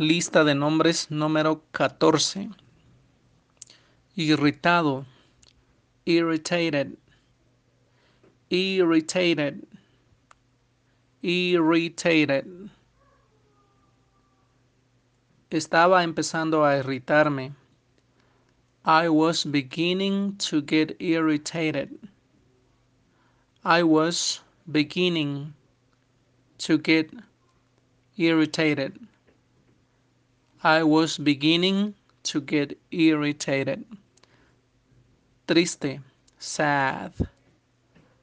Lista de nombres número 14. Irritado. Irritated. Irritated. Irritated. Estaba empezando a irritarme. I was beginning to get irritated. I was beginning to get irritated. I was beginning to get irritated. Triste, sad,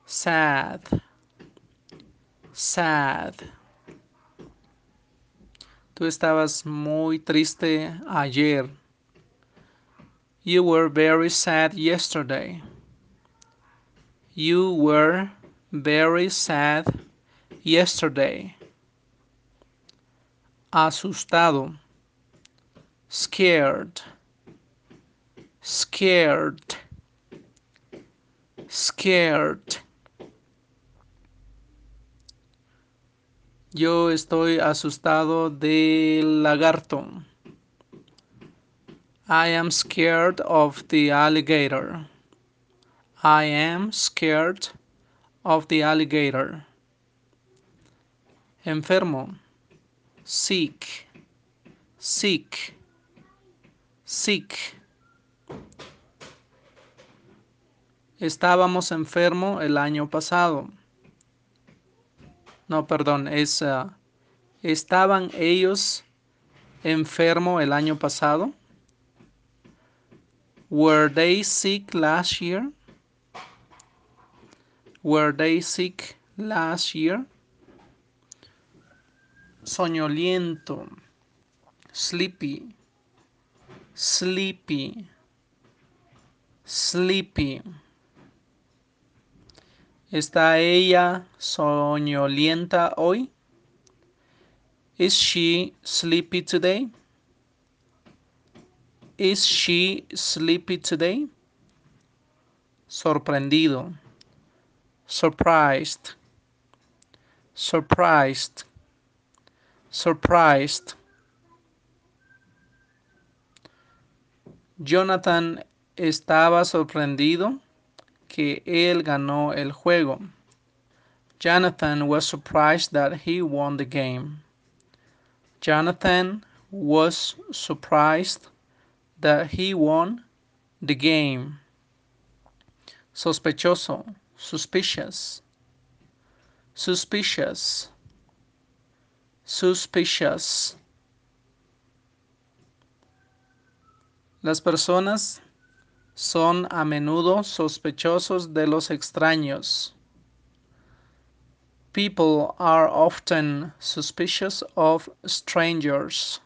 sad, sad. Tú estabas muy triste ayer. You were very sad yesterday. You were very sad yesterday. Asustado scared, scared, scared. Yo estoy asustado del lagarto. I am scared of the alligator. I am scared of the alligator. Enfermo. Sick. Sick sick. Estábamos enfermo el año pasado. No, perdón, es uh, estaban ellos enfermo el año pasado. Were they sick last year? Were they sick last year? Soñoliento. Sleepy sleepy, sleepy. ¿Está ella soñolienta hoy? Is she sleepy today? Is she sleepy today? Sorprendido. Surprised. Surprised. Surprised. Jonathan estaba sorprendido que él ganó el juego. Jonathan was surprised that he won the game. Jonathan was surprised that he won the game. Sospechoso, suspicious. Suspicious. Suspicious. Las personas son a menudo sospechosos de los extraños. People are often suspicious of strangers.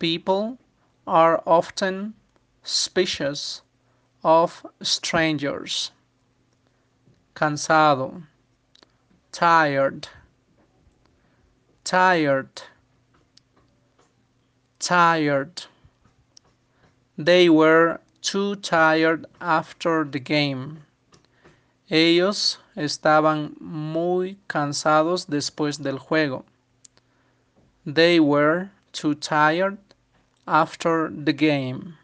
People are often suspicious of strangers. Cansado. Tired. Tired. Tired. They were too tired after the game. Ellos estaban muy cansados después del juego. They were too tired after the game.